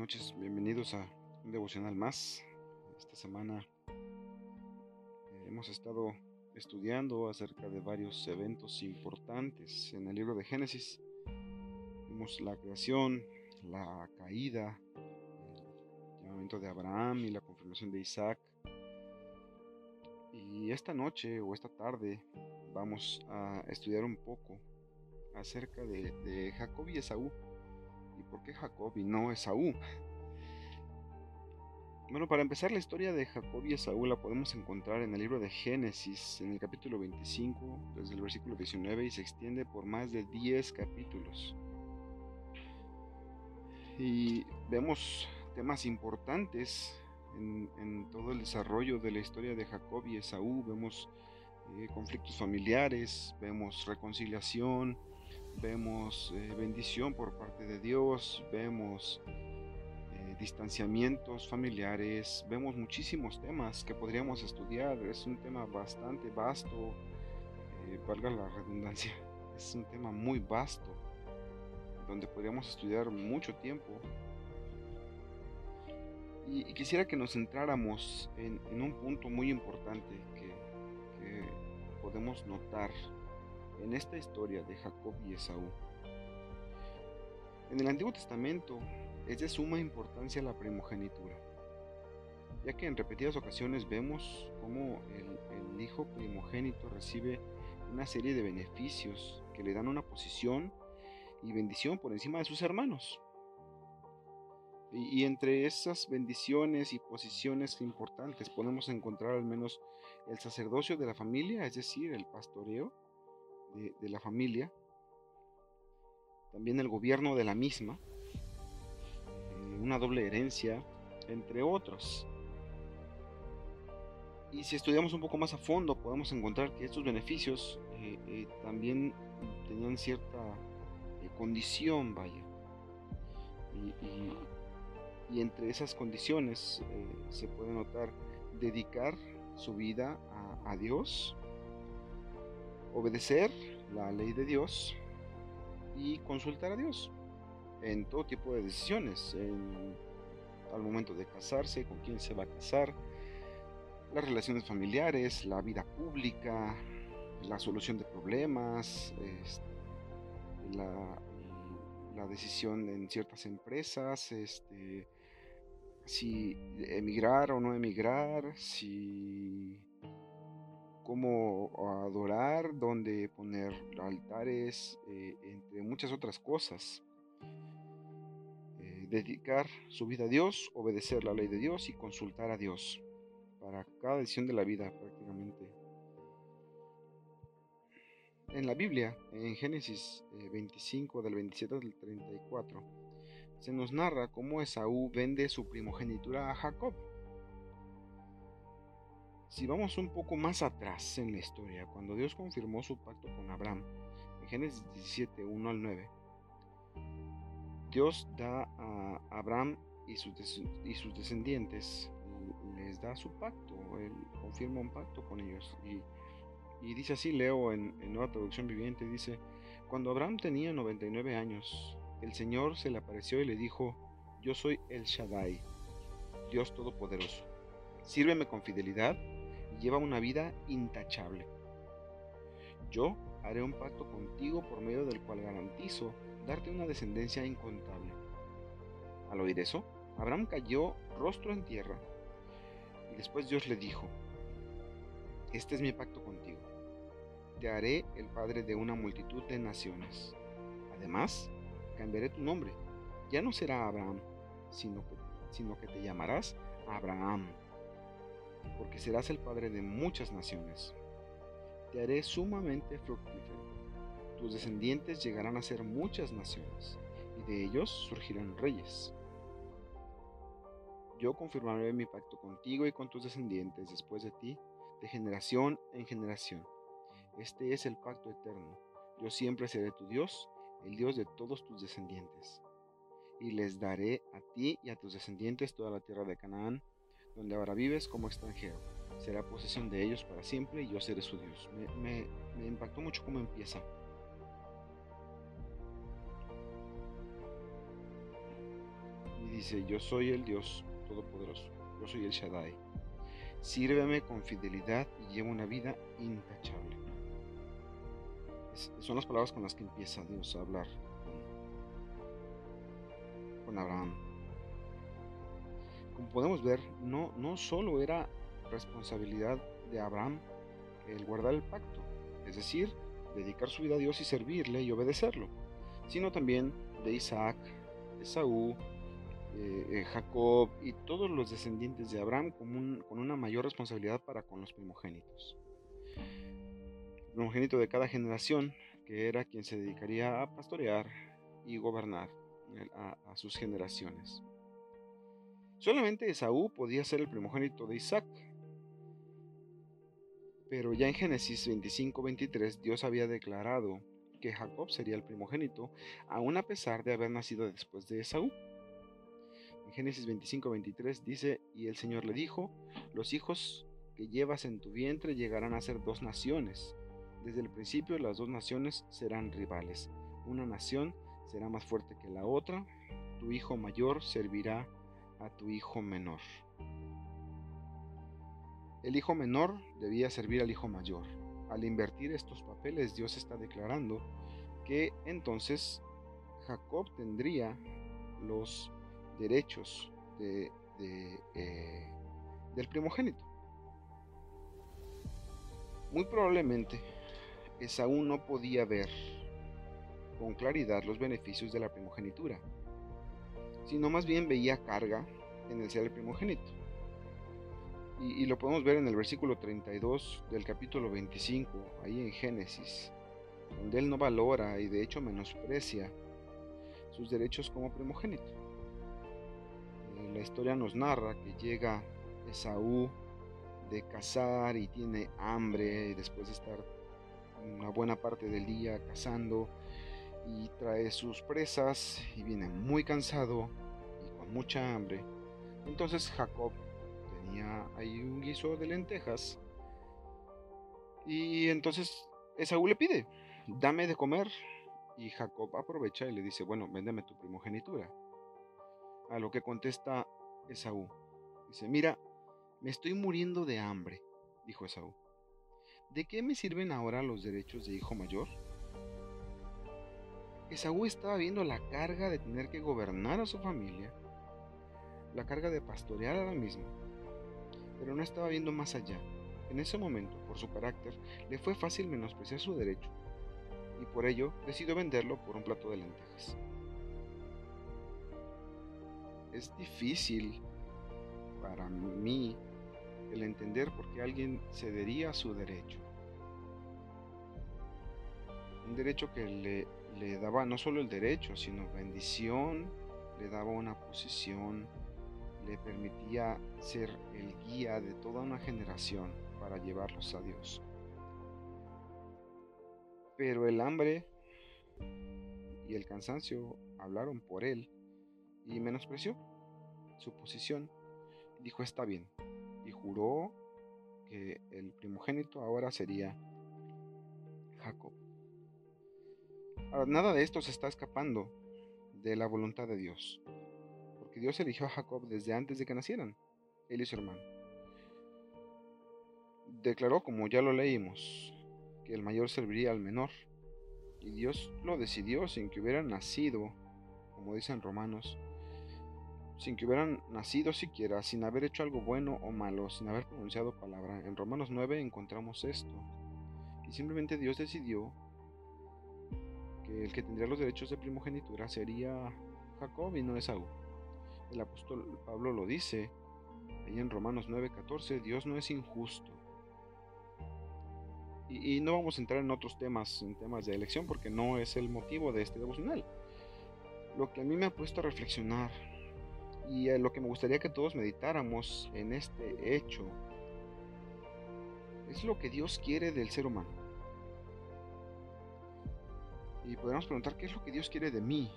noches, bienvenidos a un devocional más. Esta semana eh, hemos estado estudiando acerca de varios eventos importantes en el libro de Génesis. Vimos la creación, la caída, el llamamiento de Abraham y la confirmación de Isaac. Y esta noche o esta tarde vamos a estudiar un poco acerca de, de Jacob y Esaú ¿Y por qué Jacob y no Esaú? Bueno, para empezar la historia de Jacob y Esaú la podemos encontrar en el libro de Génesis, en el capítulo 25, desde el versículo 19, y se extiende por más de 10 capítulos. Y vemos temas importantes en, todo el desarrollo de la historia de Jacob y Esaú. Vemos eh, conflictos familiares, vemos reconciliación, vemos eh, bendición por parte de Dios, vemos eh, distanciamientos familiares, vemos muchísimos temas que podríamos estudiar. Es un tema bastante vasto, eh, valga la redundancia, es un tema muy vasto, donde podríamos estudiar mucho tiempo. Y, quisiera que nos centráramos en, un punto muy importante que podemos notar en esta historia de Jacob y Esaú. En el Antiguo Testamento es de suma importancia la primogenitura, ya que en repetidas ocasiones vemos cómo el, hijo primogénito recibe una serie de beneficios que le dan una posición y bendición por encima de sus hermanos. Y, entre esas bendiciones y posiciones importantes podemos encontrar al menos el sacerdocio de la familia, es decir, el pastoreo, de, la familia, también el gobierno de la misma, eh, una doble herencia, entre otros. Y si estudiamos un poco más a fondo, podemos encontrar que estos beneficios eh, eh, también tenían cierta condición, vaya. Y, entre esas condiciones se puede notar dedicar su vida a Dios, obedecer la ley de Dios y consultar a Dios en todo tipo de decisiones, al momento de casarse, con quién se va a casar, las relaciones familiares, la vida pública, la solución de problemas, este, la, decisión en ciertas empresas, este, si emigrar o no emigrar, si cómo adorar, dónde poner altares, eh, entre muchas otras cosas. Eh, dedicar su vida a Dios, obedecer la ley de Dios y consultar a Dios para cada decisión de la vida prácticamente. En la Biblia, en Génesis 25 eh, del 27 al 34, se nos narra cómo Esaú vende su primogenitura a Jacob si vamos un poco más atrás en la historia, cuando Dios confirmó su pacto con Abraham, en Génesis 17, 1 al 9, Dios da a Abraham y sus, descendientes, les da su pacto, él confirma un pacto con ellos. Y, dice así, leo en, en Nueva Traducción Viviente, dice, cuando Abraham tenía 99 años, el Señor se le apareció y le dijo, yo soy el Shaddai, Dios Todopoderoso. Sírveme con fidelidad lleva una vida intachable. Yo haré un pacto contigo por medio del cual garantizo darte una descendencia incontable. Al oír eso, Abraham cayó rostro en tierra y después Dios le dijo, Este es mi pacto contigo. Te haré el padre de una multitud de naciones. Además, cambiaré tu nombre. Ya no será Abraham, sino que, sino que te llamarás Abraham porque serás el padre de muchas naciones. Te haré sumamente fructífero. Tus descendientes llegarán a ser muchas naciones, y de ellos surgirán reyes. Yo confirmaré mi pacto contigo y con tus descendientes después de ti, de generación en generación. Este es el pacto eterno. Yo siempre seré tu Dios, el Dios de todos tus descendientes. Y les daré a ti y a tus descendientes toda la tierra de Canaán, donde ahora vives como extranjero. Será posesión de ellos para siempre y yo seré su Dios. Me, impactó mucho cómo empieza. Y dice, yo soy el Dios Todopoderoso, yo soy el Shaddai. Sírveme con fidelidad y lleva una vida intachable. son las palabras con las que empieza Dios a hablar con, Abraham. Como podemos ver, no, no solo era responsabilidad de Abraham el guardar el pacto, es decir, dedicar su vida a Dios y servirle y obedecerlo, sino también de Isaac, Esaú, eh, eh, Jacob y todos los descendientes de Abraham con, una mayor responsabilidad para con los primogénitos. El primogénito de cada generación, que era quien se dedicaría a pastorear y gobernar a, a sus generaciones. Solamente Esaú podía ser el primogénito de Isaac, pero ya en Génesis 25-23 Dios había declarado que Jacob sería el primogénito, aun a pesar de haber nacido después de Esaú. En Génesis 25-23 dice, y el Señor le dijo, los hijos que llevas en tu vientre llegarán a ser dos naciones. Desde el principio las dos naciones serán rivales. Una nación será más fuerte que la otra. Tu hijo mayor servirá a tu hijo menor. El hijo menor debía servir al hijo mayor. Al invertir estos papeles, Dios está declarando que entonces Jacob tendría los derechos de, eh, del primogénito. Muy probablemente Esaú no podía ver con claridad los beneficios de la primogenitura, sino más bien veía carga en el ser primogénito. Y, y, lo podemos ver en el versículo 32 del capítulo 25, ahí en Génesis, donde él no valora y de hecho menosprecia sus derechos como primogénito la historia nos narra que llega Esaú de cazar y tiene hambre después de estar una buena parte del día cazando y trae sus presas y viene muy cansado y con mucha hambre. Entonces Jacob tenía ahí un guiso de lentejas y entonces Esaú le pide, dame de comer y Jacob aprovecha y le dice, bueno, véndeme tu primogenitura. A lo que contesta Esaú. Dice, mira, me estoy muriendo de hambre, dijo Esaú. ¿De qué me sirven ahora los derechos de hijo mayor? Esaú estaba viendo la carga de tener que gobernar a su familia, la carga de pastorear a la misma, pero no estaba viendo más allá. En ese momento, por su carácter, le fue fácil menospreciar su derecho, y por ello decidió venderlo por un plato de lentejas es difícil para mí el entender por qué alguien cedería su derecho. Un derecho que le, le daba no solo el derecho, sino bendición, le daba una posición, le permitía ser el guía de toda una generación para llevarlos a Dios. Pero el hambre y el cansancio hablaron por él y menospreció su posición. Dijo está bien y juró que el primogénito ahora sería Jacob. Nada de esto se está escapando de la voluntad de Dios, porque Dios eligió a Jacob desde antes de que nacieran, él y su hermano. Declaró, como ya lo leímos, que el mayor serviría al menor, y Dios lo decidió sin que hubiera nacido, como dicen Romanos, sin que hubieran nacido siquiera, sin haber hecho algo bueno o malo, sin haber pronunciado palabra. En Romanos 9 encontramos esto. Y simplemente Dios decidió el que tendría los derechos de primogenitura sería Jacob y no Esaú. El apóstol Pablo lo dice ahí en Romanos 9:14, Dios no es injusto. Y, y, no vamos a entrar en otros temas, en temas de elección, porque no es el motivo de este devocional. Lo que a mí me ha puesto a reflexionar y lo que me gustaría que todos meditáramos en este hecho es lo que Dios quiere del ser humano. Y podemos preguntar qué es lo que Dios quiere de mí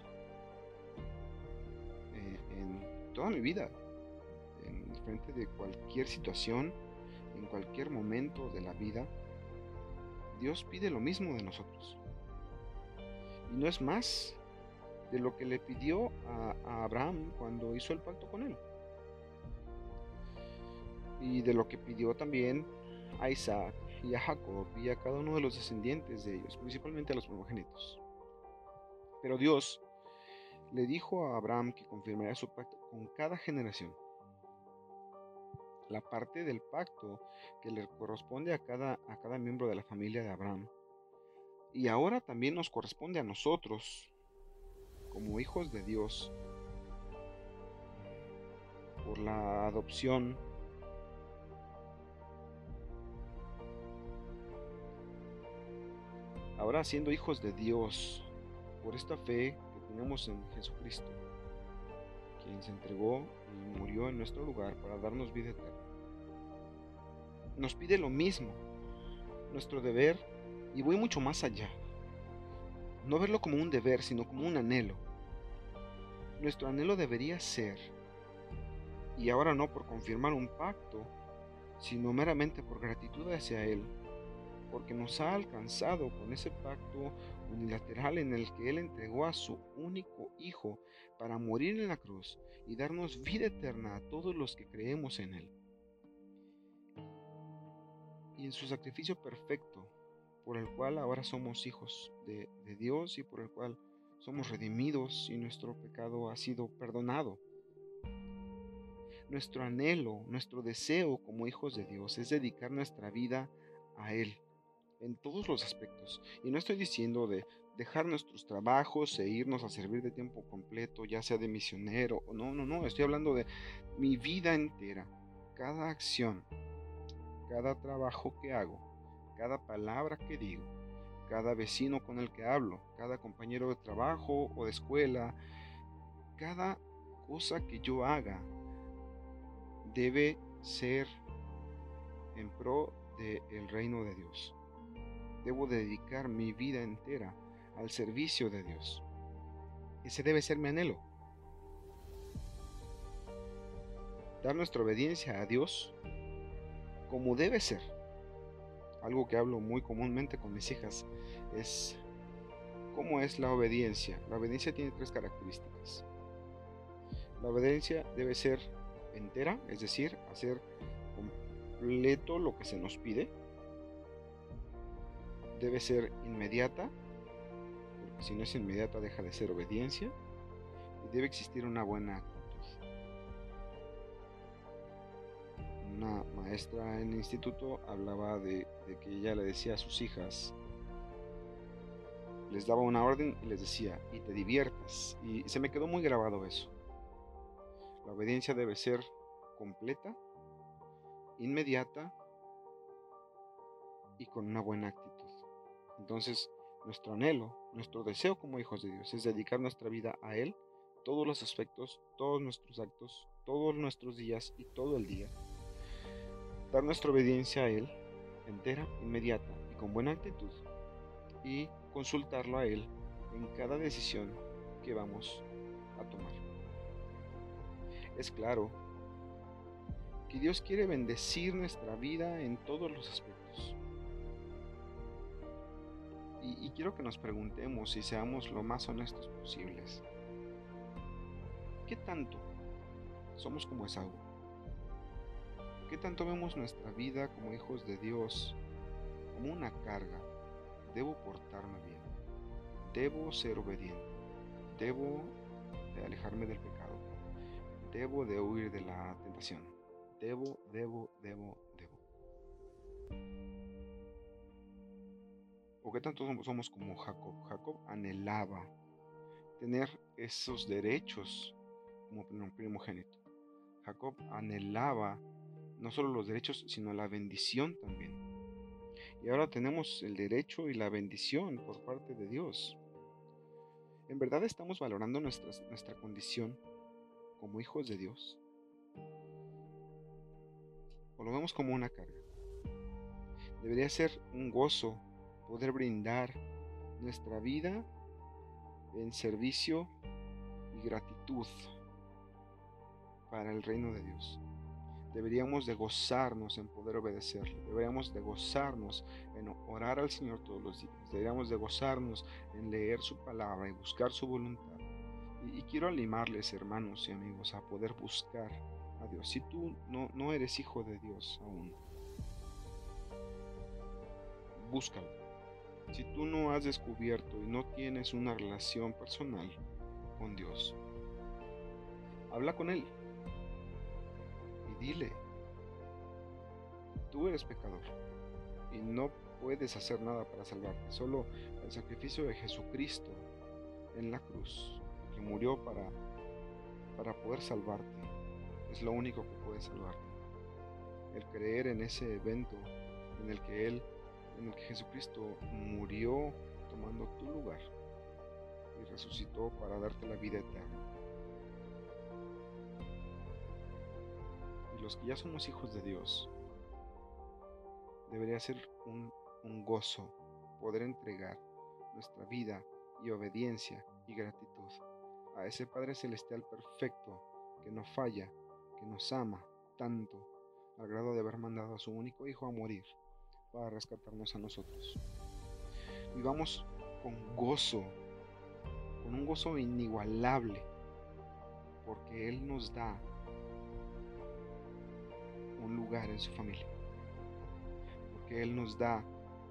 eh, en toda mi vida, en frente de cualquier situación, en cualquier momento de la vida. Dios pide lo mismo de nosotros. Y no es más de lo que le pidió a, Abraham cuando hizo el pacto con él. Y de lo que pidió también a Isaac y a Jacob y a cada uno de los descendientes de ellos, principalmente a los primogénitos. Pero Dios le dijo a Abraham que confirmaría su pacto con cada generación. La parte del pacto que le corresponde a cada, a cada miembro de la familia de Abraham. Y ahora también nos corresponde a nosotros, como hijos de Dios, por la adopción ahora siendo hijos de Dios, por esta fe tenemos en Jesucristo, quien se entregó y murió en nuestro lugar para darnos vida eterna. Nos pide lo mismo, nuestro deber, y voy mucho más allá. No verlo como un deber, sino como un anhelo. Nuestro anhelo debería ser, y ahora no por confirmar un pacto, sino meramente por gratitud hacia Él, porque nos ha alcanzado con ese pacto unilateral en el que Él entregó a su único Hijo para morir en la cruz y darnos vida eterna a todos los que creemos en Él. Y en su sacrificio perfecto, por el cual ahora somos hijos de, Dios y por el cual somos redimidos y nuestro pecado ha sido perdonado. Nuestro anhelo, nuestro deseo como hijos de Dios es dedicar nuestra vida a Él en todos los aspectos. Y no estoy diciendo de dejar nuestros trabajos e irnos a servir de tiempo completo, ya sea de misionero o no, no, no, estoy hablando de mi vida entera, cada acción, cada trabajo que hago, cada palabra que digo, cada vecino con el que hablo, cada compañero de trabajo o de escuela, cada cosa que yo haga debe ser en pro del reino de Dios. Debo dedicar mi vida entera al servicio de Dios. Ese debe ser mi anhelo. Dar nuestra obediencia a Dios como debe ser. Algo que hablo muy comúnmente con mis hijas es cómo es la obediencia. La obediencia tiene tres características. La obediencia debe ser entera, es decir, hacer completo lo que se nos pide debe ser inmediata, porque si no es inmediata deja de ser obediencia, y debe existir una buena actitud. Una maestra en el instituto hablaba de, de que ella le decía a sus hijas, les daba una orden y les decía, y te diviertas. Y se me quedó muy grabado eso. La obediencia debe ser completa, inmediata y con una buena actitud. Entonces, nuestro anhelo, nuestro deseo como hijos de Dios es dedicar nuestra vida a Él, todos los aspectos, todos nuestros actos, todos nuestros días y todo el día. Dar nuestra obediencia a Él, entera, inmediata y con buena actitud. Y consultarlo a Él en cada decisión que vamos a tomar. Es claro que Dios quiere bendecir nuestra vida en todos los aspectos y, quiero que nos preguntemos y seamos lo más honestos posibles. ¿Qué tanto somos como Esaú? ¿Qué tanto vemos nuestra vida como hijos de Dios como una carga? Debo portarme bien, debo ser obediente, debo de alejarme del pecado, debo de huir de la tentación, debo, debo, debo, ¿O qué tanto somos como Jacob? Jacob anhelaba tener esos derechos como primogénito. Jacob anhelaba no solo los derechos, sino la bendición también. Y ahora tenemos el derecho y la bendición por parte de Dios. ¿En verdad estamos valorando nuestra condición como hijos de Dios? ¿O lo vemos como una carga? Debería ser un gozo poder brindar nuestra vida en servicio y gratitud para el reino de Dios. Deberíamos de gozarnos en poder obedecerle. Deberíamos de gozarnos en orar al Señor todos los días. Deberíamos de gozarnos en leer su palabra y buscar su voluntad. Y, quiero animarles, hermanos y amigos, a poder buscar a Dios. Si tú no, no eres hijo de Dios aún, búscalo. Si tú no has descubierto y no tienes una relación personal con Dios, habla con Él y dile, tú eres pecador y no puedes hacer nada para salvarte. Solo el sacrificio de Jesucristo en la cruz, que murió para, para poder salvarte, es lo único que puede salvarte. El creer en ese evento en el que Él, en el que Jesucristo murió tomando tu lugar y resucitó para darte la vida eterna. Y los que ya somos hijos de Dios, debería ser un, gozo poder entregar nuestra vida y obediencia y gratitud a ese Padre Celestial perfecto que no falla, que nos ama tanto, al grado de haber mandado a su único Hijo a morir para rescatarnos a nosotros. Vivamos con gozo, con un gozo inigualable, porque Él nos da un lugar en su familia. Él nos da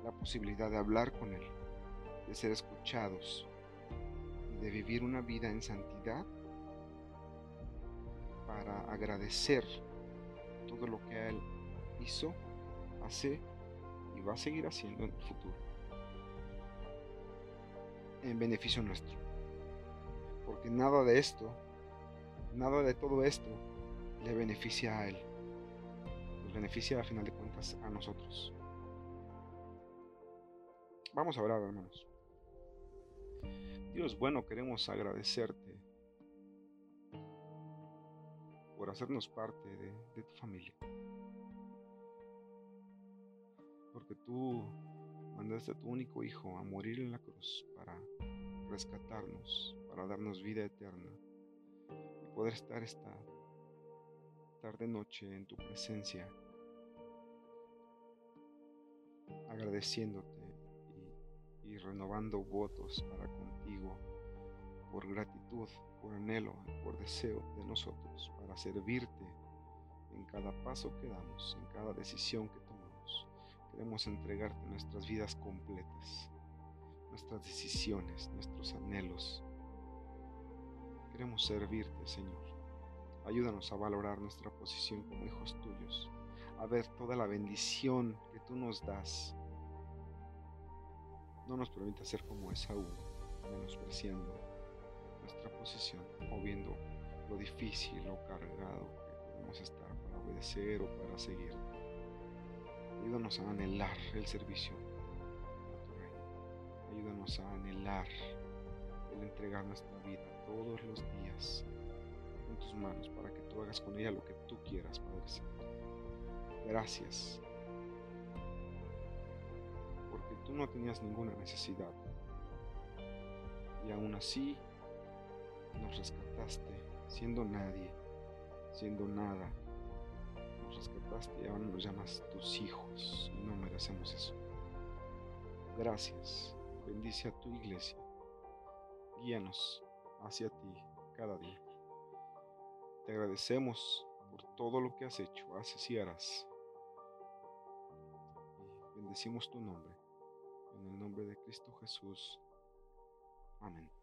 la posibilidad de hablar con Él, de ser escuchados, de vivir una vida en santidad para agradecer todo lo que Él hizo, hace y va a seguir haciendo en el futuro, en beneficio nuestro. Porque nada de esto, nada de todo esto le beneficia a Él, nos beneficia a final de cuentas a nosotros. Vamos a orar, hermanos. Dios bueno, queremos agradecerte por hacernos parte de, tu familia. Porque tú mandaste a tu único Hijo a morir en la cruz para rescatarnos, para darnos vida eterna y poder estar esta tarde noche en tu presencia, agradeciéndote y renovando votos para contigo por gratitud, por anhelo, por deseo de nosotros, para servirte en cada paso que damos, en cada decisión que tomamos. Queremos entregarte nuestras vidas completas, nuestras decisiones, nuestros anhelos. Queremos servirte, Señor. Ayúdanos a valorar nuestra posición como hijos tuyos, a ver toda la bendición que tú nos das no nos permita ser como Esaú, menospreciando nuestra posición o viendo lo difícil o cargado que podemos estar para obedecer o para seguir. Ayúdanos a anhelar el servicio a tu reino. Ayúdanos a anhelar el entregar nuestra vida todos los días en tus manos para que tú hagas con ella lo que tú quieras, Padre Santo. Gracias tú no tenías ninguna necesidad. Y aún así nos rescataste siendo nadie, siendo nada. Nos llamas tus hijos y no merecemos eso. Gracias. Bendice a tu iglesia. Guíanos hacia ti cada día. Te agradecemos por todo lo que has hecho, haces y harás. Y bendecimos tu nombre. En el nombre de Cristo Jesús. Amén.